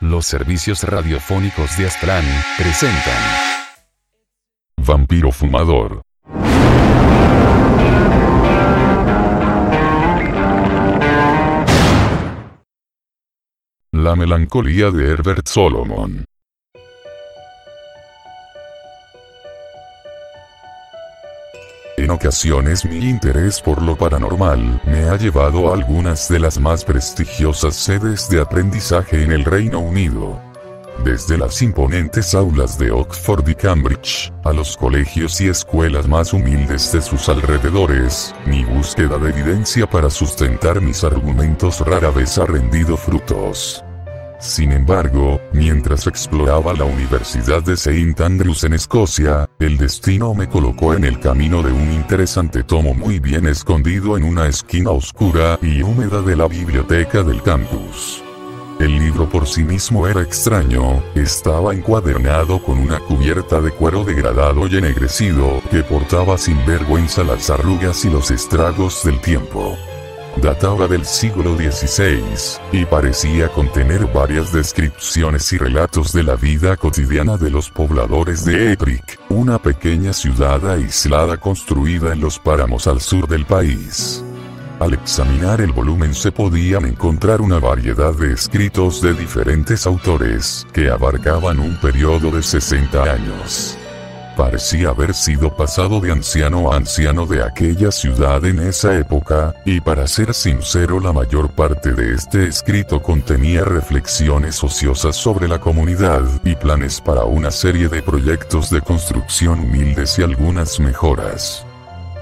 Los servicios radiofónicos de Aztlán presentan Vampiro Fumador. La melancolía de Herbert Solomon. En ocasiones mi interés por lo paranormal me ha llevado a algunas de las más prestigiosas sedes de aprendizaje en el Reino Unido. Desde las imponentes aulas de Oxford y Cambridge, a los colegios y escuelas más humildes de sus alrededores, mi búsqueda de evidencia para sustentar mis argumentos rara vez ha rendido frutos. Sin embargo, mientras exploraba la Universidad de St. Andrews en Escocia, el destino me colocó en el camino de un interesante tomo muy bien escondido en una esquina oscura y húmeda de la biblioteca del campus. El libro por sí mismo era extraño, estaba encuadernado con una cubierta de cuero degradado y ennegrecido que portaba sin vergüenza las arrugas y los estragos del tiempo databa del siglo XVI, y parecía contener varias descripciones y relatos de la vida cotidiana de los pobladores de Ettrick, una pequeña ciudad aislada construida en los páramos al sur del país. Al examinar el volumen se podían encontrar una variedad de escritos de diferentes autores, que abarcaban un periodo de 60 años parecía haber sido pasado de anciano a anciano de aquella ciudad en esa época, y para ser sincero la mayor parte de este escrito contenía reflexiones ociosas sobre la comunidad y planes para una serie de proyectos de construcción humildes y algunas mejoras.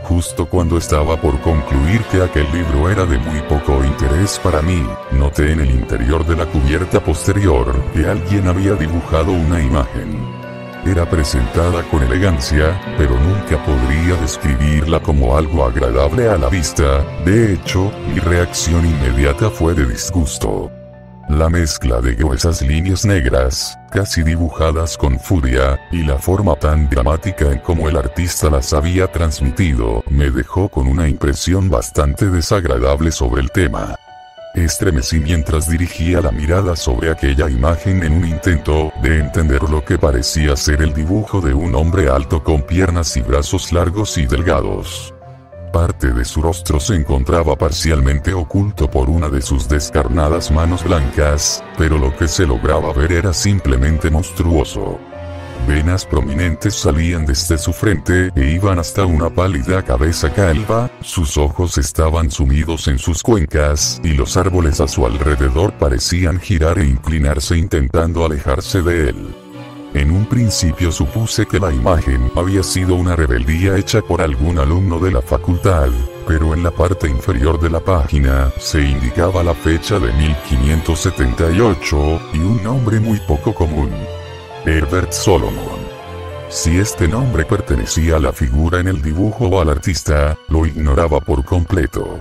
Justo cuando estaba por concluir que aquel libro era de muy poco interés para mí, noté en el interior de la cubierta posterior que alguien había dibujado una imagen era presentada con elegancia, pero nunca podría describirla como algo agradable a la vista, de hecho, mi reacción inmediata fue de disgusto. La mezcla de gruesas líneas negras, casi dibujadas con furia, y la forma tan dramática en como el artista las había transmitido, me dejó con una impresión bastante desagradable sobre el tema. Estremecí mientras dirigía la mirada sobre aquella imagen en un intento de entender lo que parecía ser el dibujo de un hombre alto con piernas y brazos largos y delgados. Parte de su rostro se encontraba parcialmente oculto por una de sus descarnadas manos blancas, pero lo que se lograba ver era simplemente monstruoso. Venas prominentes salían desde su frente e iban hasta una pálida cabeza calva, sus ojos estaban sumidos en sus cuencas y los árboles a su alrededor parecían girar e inclinarse intentando alejarse de él. En un principio supuse que la imagen había sido una rebeldía hecha por algún alumno de la facultad, pero en la parte inferior de la página se indicaba la fecha de 1578 y un nombre muy poco común. Herbert Solomon. Si este nombre pertenecía a la figura en el dibujo o al artista, lo ignoraba por completo.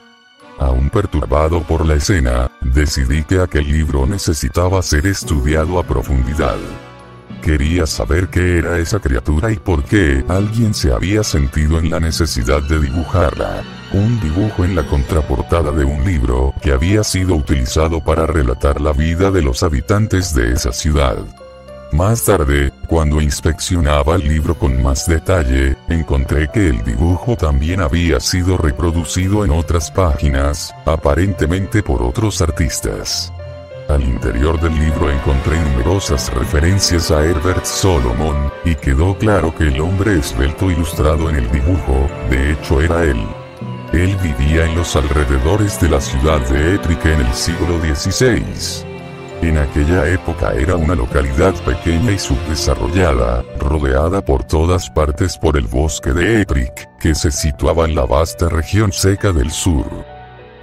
Aún perturbado por la escena, decidí que aquel libro necesitaba ser estudiado a profundidad. Quería saber qué era esa criatura y por qué alguien se había sentido en la necesidad de dibujarla. Un dibujo en la contraportada de un libro que había sido utilizado para relatar la vida de los habitantes de esa ciudad. Más tarde, cuando inspeccionaba el libro con más detalle, encontré que el dibujo también había sido reproducido en otras páginas, aparentemente por otros artistas. Al interior del libro encontré numerosas referencias a Herbert Solomon, y quedó claro que el hombre esbelto ilustrado en el dibujo, de hecho era él. Él vivía en los alrededores de la ciudad de Ettrick en el siglo XVI. En aquella época era una localidad pequeña y subdesarrollada, rodeada por todas partes por el bosque de Ettrick, que se situaba en la vasta región seca del sur.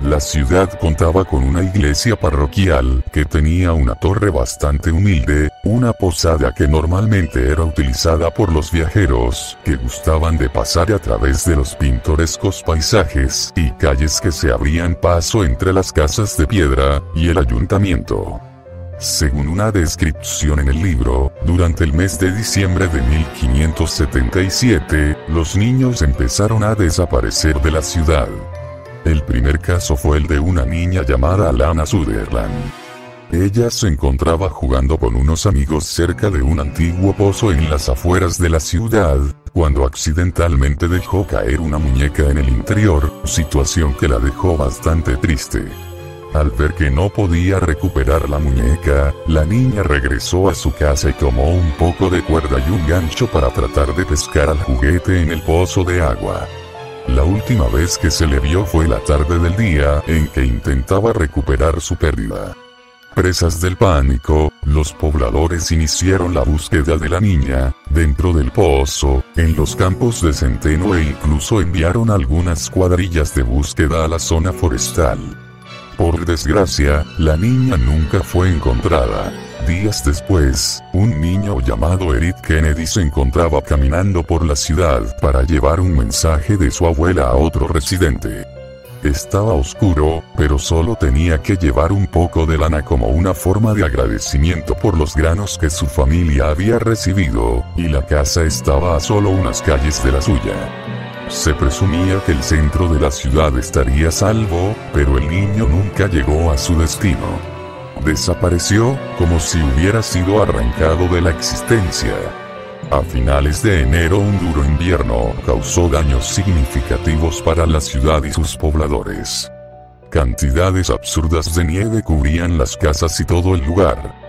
La ciudad contaba con una iglesia parroquial, que tenía una torre bastante humilde, una posada que normalmente era utilizada por los viajeros, que gustaban de pasar a través de los pintorescos paisajes y calles que se abrían paso entre las casas de piedra, y el ayuntamiento. Según una descripción en el libro, durante el mes de diciembre de 1577, los niños empezaron a desaparecer de la ciudad. El primer caso fue el de una niña llamada Alana Sutherland. Ella se encontraba jugando con unos amigos cerca de un antiguo pozo en las afueras de la ciudad, cuando accidentalmente dejó caer una muñeca en el interior, situación que la dejó bastante triste. Al ver que no podía recuperar la muñeca, la niña regresó a su casa y tomó un poco de cuerda y un gancho para tratar de pescar al juguete en el pozo de agua. La última vez que se le vio fue la tarde del día en que intentaba recuperar su pérdida. Presas del pánico, los pobladores iniciaron la búsqueda de la niña, dentro del pozo, en los campos de centeno e incluso enviaron algunas cuadrillas de búsqueda a la zona forestal. Por desgracia, la niña nunca fue encontrada. Días después, un niño llamado Eric Kennedy se encontraba caminando por la ciudad para llevar un mensaje de su abuela a otro residente. Estaba oscuro, pero solo tenía que llevar un poco de lana como una forma de agradecimiento por los granos que su familia había recibido, y la casa estaba a solo unas calles de la suya. Se presumía que el centro de la ciudad estaría salvo, pero el niño nunca llegó a su destino. Desapareció, como si hubiera sido arrancado de la existencia. A finales de enero un duro invierno causó daños significativos para la ciudad y sus pobladores. Cantidades absurdas de nieve cubrían las casas y todo el lugar.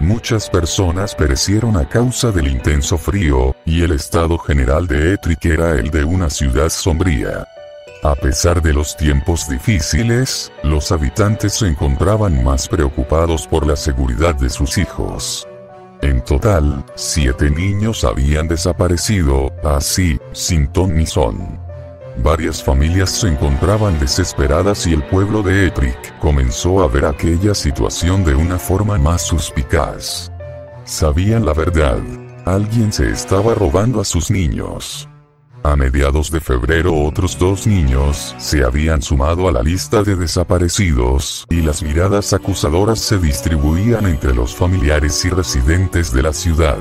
Muchas personas perecieron a causa del intenso frío, y el estado general de Ettrick era el de una ciudad sombría. A pesar de los tiempos difíciles, los habitantes se encontraban más preocupados por la seguridad de sus hijos. En total, siete niños habían desaparecido, así, sin ton ni son. Varias familias se encontraban desesperadas y el pueblo de Ettrick comenzó a ver aquella situación de una forma más suspicaz. Sabían la verdad. Alguien se estaba robando a sus niños. A mediados de febrero otros dos niños se habían sumado a la lista de desaparecidos, y las miradas acusadoras se distribuían entre los familiares y residentes de la ciudad.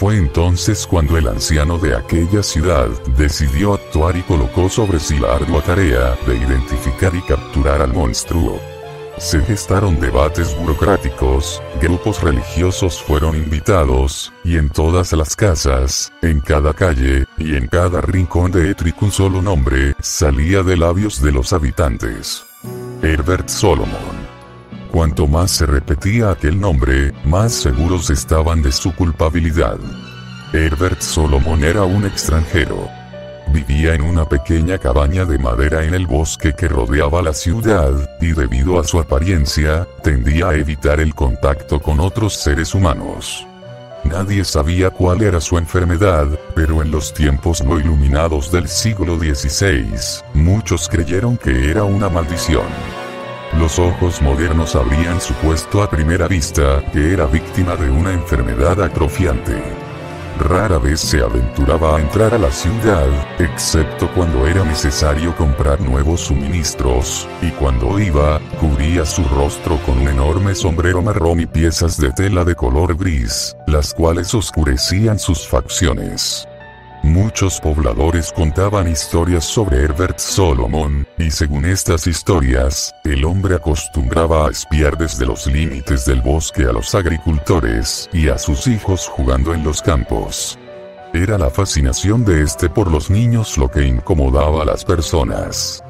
Fue entonces cuando el anciano de aquella ciudad decidió actuar y colocó sobre sí la ardua tarea de identificar y capturar al monstruo. Se gestaron debates burocráticos, grupos religiosos fueron invitados, y en todas las casas, en cada calle, y en cada rincón de Ettrick un solo nombre, salía de labios de los habitantes. Herbert Solomon. Cuanto más se repetía aquel nombre, más seguros estaban de su culpabilidad. Herbert Solomon era un extranjero, Vivía en una pequeña cabaña de madera en el bosque que rodeaba la ciudad, y debido a su apariencia, tendía a evitar el contacto con otros seres humanos. Nadie sabía cuál era su enfermedad, pero en los tiempos no iluminados del siglo XVI, muchos creyeron que era una maldición. Los ojos modernos habrían supuesto a primera vista que era víctima de una enfermedad atrofiante. Rara vez se aventuraba a entrar a la ciudad, excepto cuando era necesario comprar nuevos suministros, y cuando iba, cubría su rostro con un enorme sombrero marrón y piezas de tela de color gris, las cuales oscurecían sus facciones. Muchos pobladores contaban historias sobre Herbert Solomon, y según estas historias, el hombre acostumbraba a espiar desde los límites del bosque a los agricultores y a sus hijos jugando en los campos. Era la fascinación de este por los niños lo que incomodaba a las personas.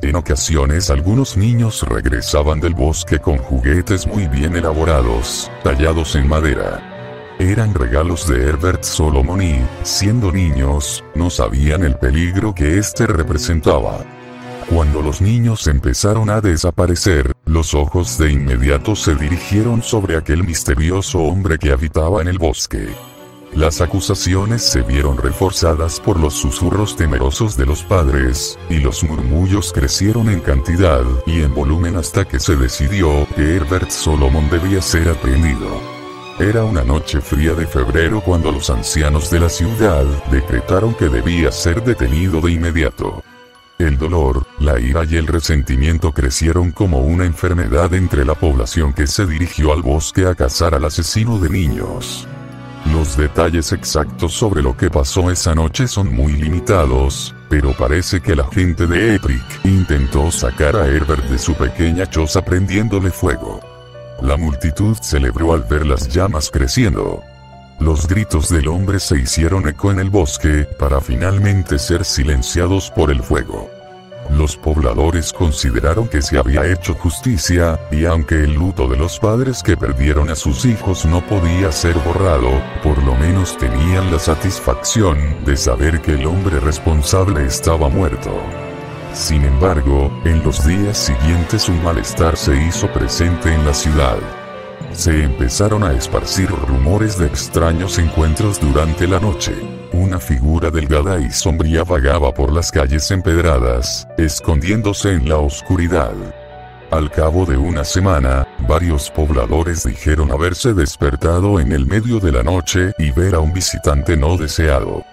En ocasiones algunos niños regresaban del bosque con juguetes muy bien elaborados, tallados en madera. Eran regalos de Herbert Solomon y, siendo niños, no sabían el peligro que éste representaba. Cuando los niños empezaron a desaparecer, los ojos de inmediato se dirigieron sobre aquel misterioso hombre que habitaba en el bosque. Las acusaciones se vieron reforzadas por los susurros temerosos de los padres, y los murmullos crecieron en cantidad y en volumen hasta que se decidió que Herbert Solomon debía ser aprendido. Era una noche fría de febrero cuando los ancianos de la ciudad decretaron que debía ser detenido de inmediato. El dolor, la ira y el resentimiento crecieron como una enfermedad entre la población que se dirigió al bosque a cazar al asesino de niños. Los detalles exactos sobre lo que pasó esa noche son muy limitados, pero parece que la gente de Etrick intentó sacar a Herbert de su pequeña choza prendiéndole fuego. La multitud celebró al ver las llamas creciendo. Los gritos del hombre se hicieron eco en el bosque, para finalmente ser silenciados por el fuego. Los pobladores consideraron que se había hecho justicia, y aunque el luto de los padres que perdieron a sus hijos no podía ser borrado, por lo menos tenían la satisfacción de saber que el hombre responsable estaba muerto. Sin embargo, en los días siguientes un malestar se hizo presente en la ciudad. Se empezaron a esparcir rumores de extraños encuentros durante la noche. Una figura delgada y sombría vagaba por las calles empedradas, escondiéndose en la oscuridad. Al cabo de una semana, varios pobladores dijeron haberse despertado en el medio de la noche y ver a un visitante no deseado.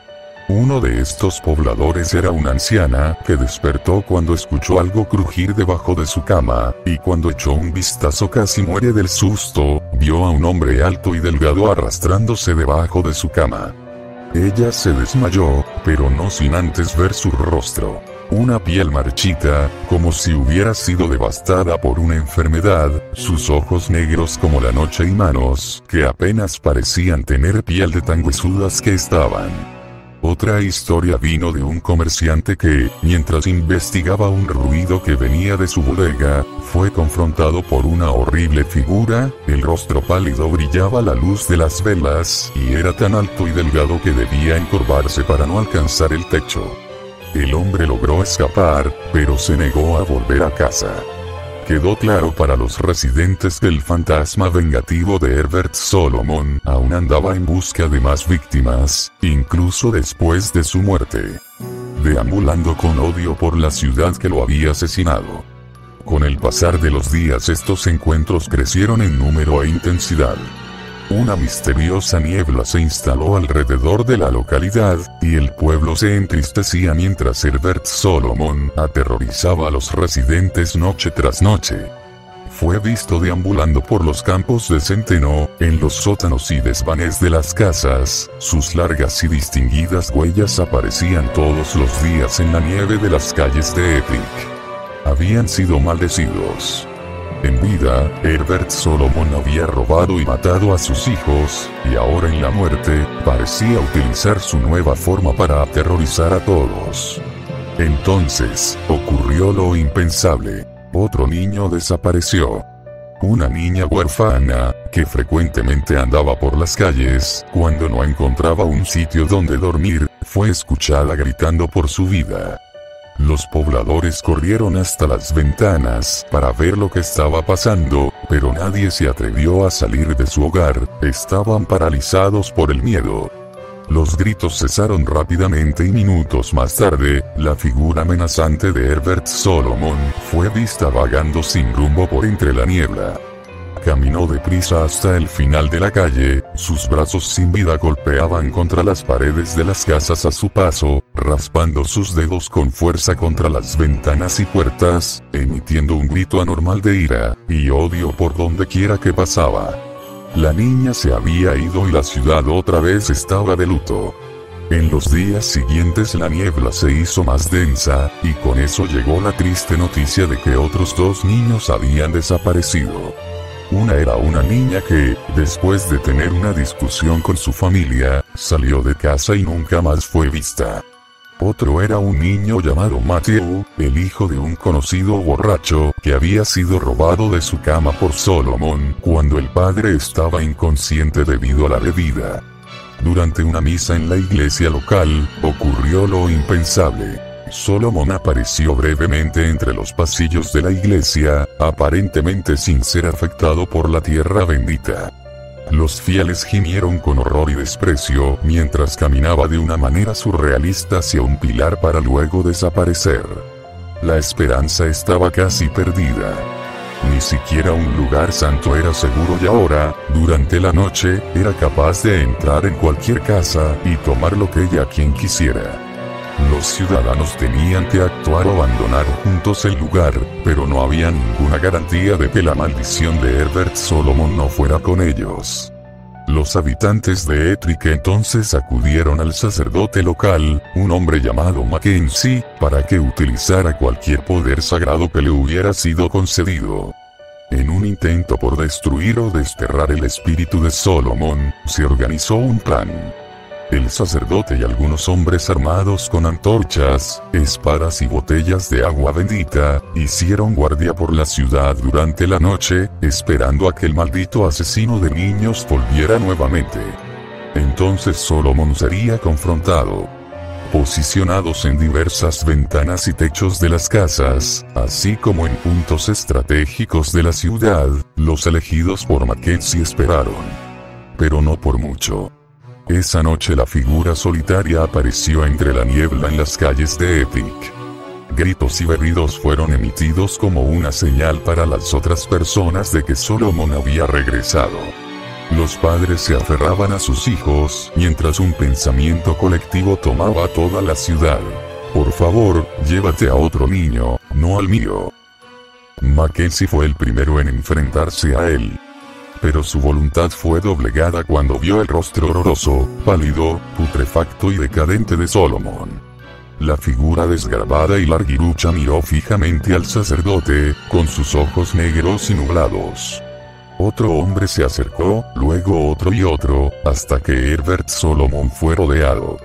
Uno de estos pobladores era una anciana, que despertó cuando escuchó algo crujir debajo de su cama, y cuando echó un vistazo casi muere del susto, vio a un hombre alto y delgado arrastrándose debajo de su cama. Ella se desmayó, pero no sin antes ver su rostro. Una piel marchita, como si hubiera sido devastada por una enfermedad, sus ojos negros como la noche y manos, que apenas parecían tener piel de tan huesudas que estaban. Otra historia vino de un comerciante que, mientras investigaba un ruido que venía de su bodega, fue confrontado por una horrible figura, el rostro pálido brillaba la luz de las velas, y era tan alto y delgado que debía encorvarse para no alcanzar el techo. El hombre logró escapar, pero se negó a volver a casa. Quedó claro para los residentes que el fantasma vengativo de Herbert Solomon aún andaba en busca de más víctimas, incluso después de su muerte. Deambulando con odio por la ciudad que lo había asesinado. Con el pasar de los días estos encuentros crecieron en número e intensidad. Una misteriosa niebla se instaló alrededor de la localidad, y el pueblo se entristecía mientras Herbert Solomon aterrorizaba a los residentes noche tras noche. Fue visto deambulando por los campos de centeno, en los sótanos y desvanes de las casas, sus largas y distinguidas huellas aparecían todos los días en la nieve de las calles de Epic habían sido maldecidos. En vida, Herbert Solomon había robado y matado a sus hijos, y ahora en la muerte, parecía utilizar su nueva forma para aterrorizar a todos. Entonces, ocurrió lo impensable. Otro niño desapareció. Una niña huérfana, que frecuentemente andaba por las calles, cuando no encontraba un sitio donde dormir, fue escuchada gritando por su vida. Los pobladores corrieron hasta las ventanas para ver lo que estaba pasando, pero nadie se atrevió a salir de su hogar, estaban paralizados por el miedo. Los gritos cesaron rápidamente y minutos más tarde, la figura amenazante de Herbert Solomon fue vista vagando sin rumbo por entre la niebla. Caminó deprisa hasta el final de la calle, sus brazos sin vida golpeaban contra las paredes de las casas a su paso, raspando sus dedos con fuerza contra las ventanas y puertas, emitiendo un grito anormal de ira y odio por donde quiera que pasaba. La niña se había ido y la ciudad otra vez estaba de luto. En los días siguientes la niebla se hizo más densa, y con eso llegó la triste noticia de que otros dos niños habían desaparecido. Una era una niña que, después de tener una discusión con su familia, salió de casa y nunca más fue vista. Otro era un niño llamado Matthew, el hijo de un conocido borracho, que había sido robado de su cama por Solomon, cuando el padre estaba inconsciente debido a la bebida. Durante una misa en la iglesia local, ocurrió lo impensable. Solomon apareció brevemente entre los pasillos de la iglesia, aparentemente sin ser afectado por la tierra bendita. Los fieles gimieron con horror y desprecio mientras caminaba de una manera surrealista hacia un pilar para luego desaparecer. La esperanza estaba casi perdida. Ni siquiera un lugar santo era seguro y ahora, durante la noche, era capaz de entrar en cualquier casa y tomar lo que ella quien quisiera. Los ciudadanos tenían que actuar o abandonar juntos el lugar, pero no había ninguna garantía de que la maldición de Herbert Solomon no fuera con ellos. Los habitantes de Ettrick entonces acudieron al sacerdote local, un hombre llamado Mackenzie, para que utilizara cualquier poder sagrado que le hubiera sido concedido. En un intento por destruir o desterrar el espíritu de Solomon, se organizó un plan. El sacerdote y algunos hombres armados con antorchas, espadas y botellas de agua bendita, hicieron guardia por la ciudad durante la noche, esperando a que el maldito asesino de niños volviera nuevamente. Entonces Solomon sería confrontado. Posicionados en diversas ventanas y techos de las casas, así como en puntos estratégicos de la ciudad, los elegidos por Mackenzie esperaron. Pero no por mucho. Esa noche la figura solitaria apareció entre la niebla en las calles de Epic. Gritos y berridos fueron emitidos como una señal para las otras personas de que Solomon había regresado. Los padres se aferraban a sus hijos, mientras un pensamiento colectivo tomaba toda la ciudad. Por favor, llévate a otro niño, no al mío. Mackenzie fue el primero en enfrentarse a él. Pero su voluntad fue doblegada cuando vio el rostro horroroso, pálido, putrefacto y decadente de Solomon. La figura desgarbada y larguirucha miró fijamente al sacerdote, con sus ojos negros y nublados. Otro hombre se acercó, luego otro y otro, hasta que Herbert Solomon fue rodeado.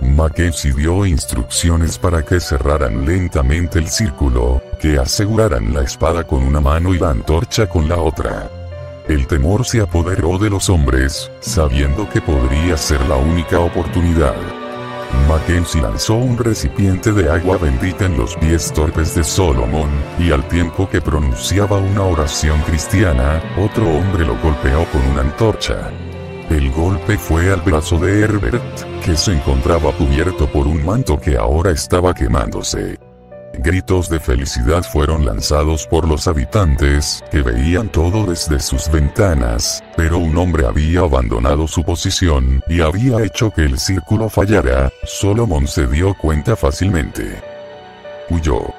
Mackenzie dio instrucciones para que cerraran lentamente el círculo, que aseguraran la espada con una mano y la antorcha con la otra. El temor se apoderó de los hombres, sabiendo que podría ser la única oportunidad. Mackenzie lanzó un recipiente de agua bendita en los pies torpes de Solomon, y al tiempo que pronunciaba una oración cristiana, otro hombre lo golpeó con una antorcha. El golpe fue al brazo de Herbert, que se encontraba cubierto por un manto que ahora estaba quemándose. Gritos de felicidad fueron lanzados por los habitantes, que veían todo desde sus ventanas, pero un hombre había abandonado su posición, y había hecho que el círculo fallara, Solomon se dio cuenta fácilmente. Huyó.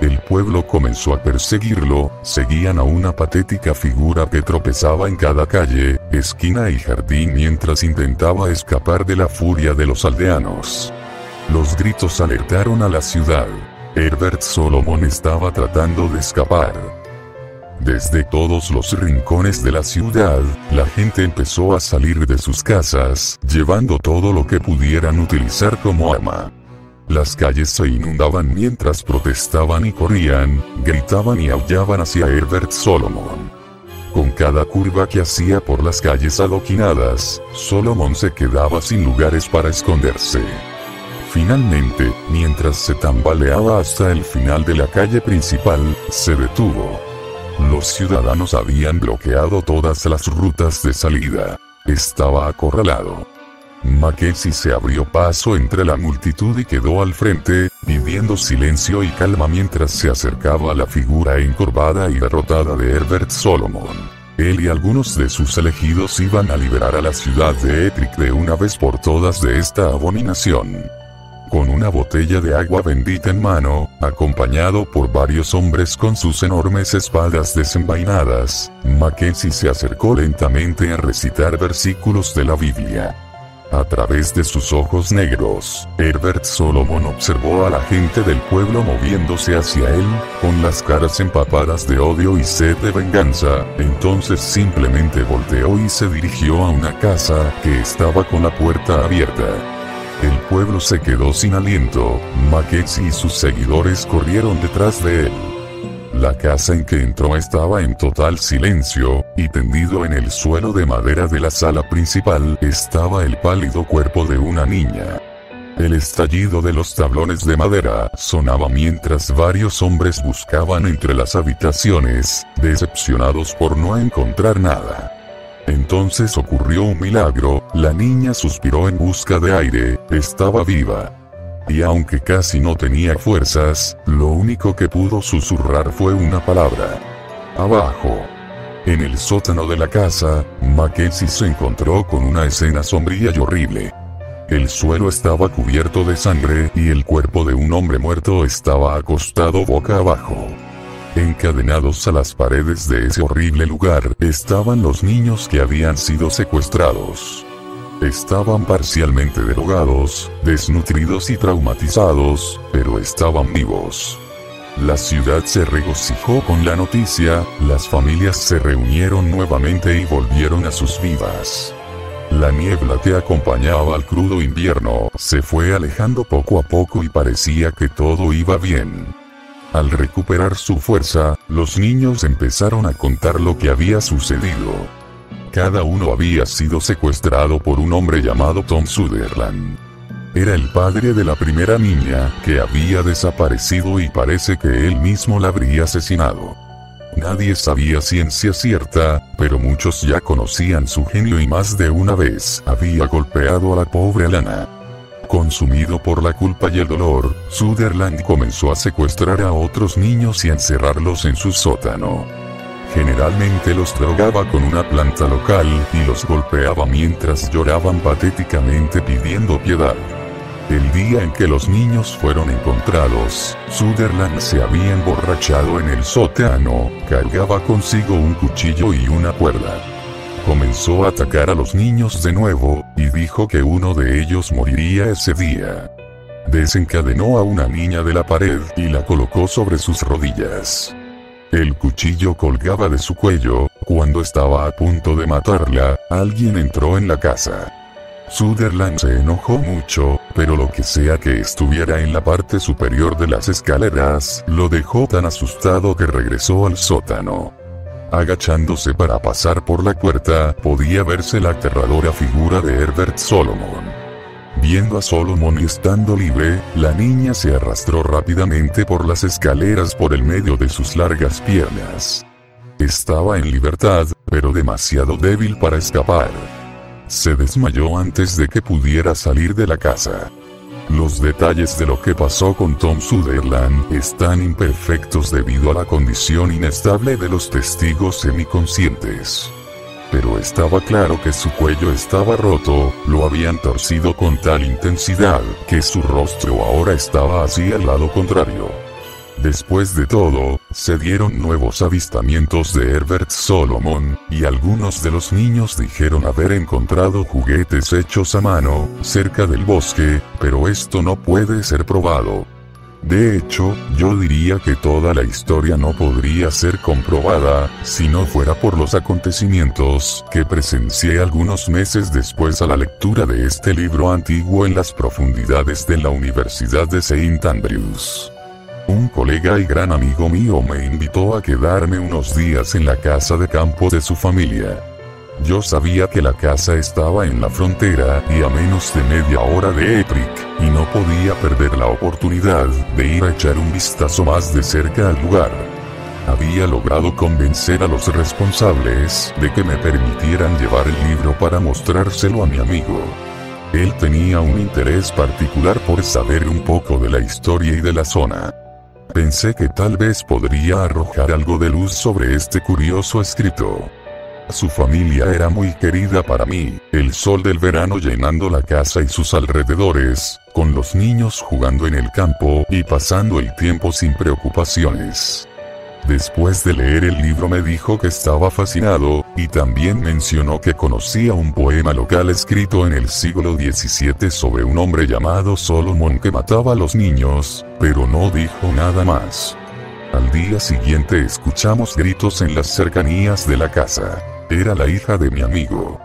El pueblo comenzó a perseguirlo, seguían a una patética figura que tropezaba en cada calle, esquina y jardín mientras intentaba escapar de la furia de los aldeanos. Los gritos alertaron a la ciudad. Herbert Solomon estaba tratando de escapar. Desde todos los rincones de la ciudad, la gente empezó a salir de sus casas, llevando todo lo que pudieran utilizar como arma. Las calles se inundaban mientras protestaban y corrían, gritaban y aullaban hacia Herbert Solomon. Con cada curva que hacía por las calles adoquinadas, Solomon se quedaba sin lugares para esconderse. Finalmente, mientras se tambaleaba hasta el final de la calle principal, se detuvo. Los ciudadanos habían bloqueado todas las rutas de salida. Estaba acorralado. Mackenzie se abrió paso entre la multitud y quedó al frente, pidiendo silencio y calma mientras se acercaba a la figura encorvada y derrotada de Herbert Solomon. Él y algunos de sus elegidos iban a liberar a la ciudad de Etric de una vez por todas de esta abominación con una botella de agua bendita en mano, acompañado por varios hombres con sus enormes espadas desenvainadas, Mackenzie se acercó lentamente a recitar versículos de la Biblia. A través de sus ojos negros, Herbert Solomon observó a la gente del pueblo moviéndose hacia él, con las caras empapadas de odio y sed de venganza, entonces simplemente volteó y se dirigió a una casa que estaba con la puerta abierta. Pueblo se quedó sin aliento, Mackenzie y sus seguidores corrieron detrás de él. La casa en que entró estaba en total silencio, y tendido en el suelo de madera de la sala principal estaba el pálido cuerpo de una niña. El estallido de los tablones de madera sonaba mientras varios hombres buscaban entre las habitaciones, decepcionados por no encontrar nada. Entonces ocurrió un milagro, la niña suspiró en busca de aire, estaba viva. Y aunque casi no tenía fuerzas, lo único que pudo susurrar fue una palabra. Abajo. En el sótano de la casa, Mackenzie se encontró con una escena sombría y horrible. El suelo estaba cubierto de sangre y el cuerpo de un hombre muerto estaba acostado boca abajo. Encadenados a las paredes de ese horrible lugar estaban los niños que habían sido secuestrados. Estaban parcialmente derogados, desnutridos y traumatizados, pero estaban vivos. La ciudad se regocijó con la noticia, las familias se reunieron nuevamente y volvieron a sus vidas. La niebla que acompañaba al crudo invierno se fue alejando poco a poco y parecía que todo iba bien. Al recuperar su fuerza, los niños empezaron a contar lo que había sucedido. Cada uno había sido secuestrado por un hombre llamado Tom Sutherland. Era el padre de la primera niña, que había desaparecido y parece que él mismo la habría asesinado. Nadie sabía ciencia cierta, pero muchos ya conocían su genio y más de una vez había golpeado a la pobre Alana. Consumido por la culpa y el dolor, Sutherland comenzó a secuestrar a otros niños y encerrarlos en su sótano. Generalmente los drogaba con una planta local y los golpeaba mientras lloraban patéticamente pidiendo piedad. El día en que los niños fueron encontrados, Sutherland se había emborrachado en el sótano, cargaba consigo un cuchillo y una cuerda. Comenzó a atacar a los niños de nuevo, y dijo que uno de ellos moriría ese día. Desencadenó a una niña de la pared y la colocó sobre sus rodillas. El cuchillo colgaba de su cuello, cuando estaba a punto de matarla, alguien entró en la casa. Sutherland se enojó mucho, pero lo que sea que estuviera en la parte superior de las escaleras, lo dejó tan asustado que regresó al sótano. Agachándose para pasar por la puerta, podía verse la aterradora figura de Herbert Solomon. Viendo a Solomon y estando libre, la niña se arrastró rápidamente por las escaleras por el medio de sus largas piernas. Estaba en libertad, pero demasiado débil para escapar. Se desmayó antes de que pudiera salir de la casa. Los detalles de lo que pasó con Tom Sutherland están imperfectos debido a la condición inestable de los testigos semiconscientes. Pero estaba claro que su cuello estaba roto, lo habían torcido con tal intensidad, que su rostro ahora estaba así al lado contrario. Después de todo, se dieron nuevos avistamientos de Herbert Solomon, y algunos de los niños dijeron haber encontrado juguetes hechos a mano, cerca del bosque, pero esto no puede ser probado. De hecho, yo diría que toda la historia no podría ser comprobada, si no fuera por los acontecimientos que presencié algunos meses después a la lectura de este libro antiguo en las profundidades de la Universidad de St. Andrews. Un colega y gran amigo mío me invitó a quedarme unos días en la casa de campo de su familia. Yo sabía que la casa estaba en la frontera y a menos de media hora de Epic, y no podía perder la oportunidad de ir a echar un vistazo más de cerca al lugar. Había logrado convencer a los responsables de que me permitieran llevar el libro para mostrárselo a mi amigo. Él tenía un interés particular por saber un poco de la historia y de la zona. Pensé que tal vez podría arrojar algo de luz sobre este curioso escrito. Su familia era muy querida para mí, el sol del verano llenando la casa y sus alrededores, con los niños jugando en el campo y pasando el tiempo sin preocupaciones. Después de leer el libro me dijo que estaba fascinado, y también mencionó que conocía un poema local escrito en el siglo XVII sobre un hombre llamado Solomon que mataba a los niños, pero no dijo nada más. Al día siguiente escuchamos gritos en las cercanías de la casa. Era la hija de mi amigo.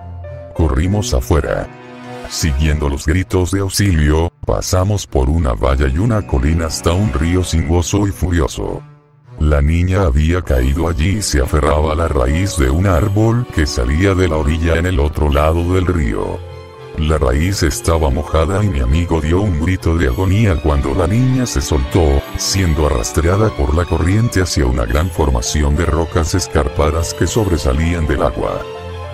Corrimos afuera. Siguiendo los gritos de auxilio, pasamos por una valla y una colina hasta un río sinuoso y furioso. La niña había caído allí y se aferraba a la raíz de un árbol que salía de la orilla en el otro lado del río. La raíz estaba mojada y mi amigo dio un grito de agonía cuando la niña se soltó, siendo arrastrada por la corriente hacia una gran formación de rocas escarpadas que sobresalían del agua.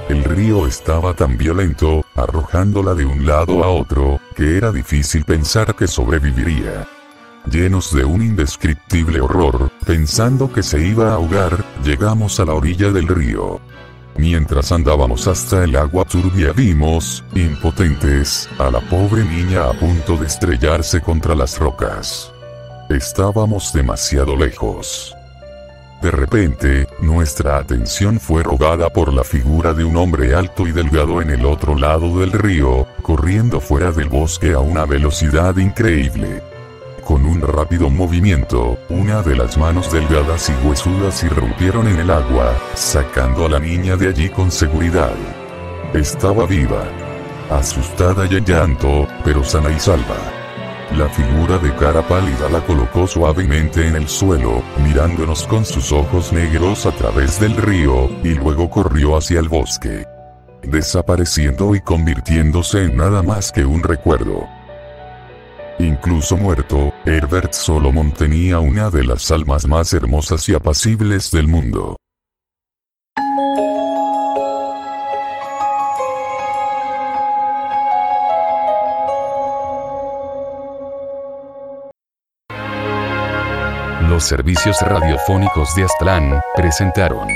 El río estaba tan violento, arrojándola de un lado a otro, que era difícil pensar que sobreviviría llenos de un indescriptible horror, pensando que se iba a ahogar, llegamos a la orilla del río. Mientras andábamos hasta el agua turbia vimos, impotentes, a la pobre niña a punto de estrellarse contra las rocas. Estábamos demasiado lejos. De repente, nuestra atención fue rogada por la figura de un hombre alto y delgado en el otro lado del río, corriendo fuera del bosque a una velocidad increíble. Con un rápido movimiento, una de las manos delgadas y huesudas irrumpieron en el agua, sacando a la niña de allí con seguridad. Estaba viva. Asustada y en llanto, pero sana y salva. La figura de cara pálida la colocó suavemente en el suelo, mirándonos con sus ojos negros a través del río, y luego corrió hacia el bosque. Desapareciendo y convirtiéndose en nada más que un recuerdo. Incluso muerto, Herbert Solomon tenía una de las almas más hermosas y apacibles del mundo. Los servicios radiofónicos de Aztlán presentaron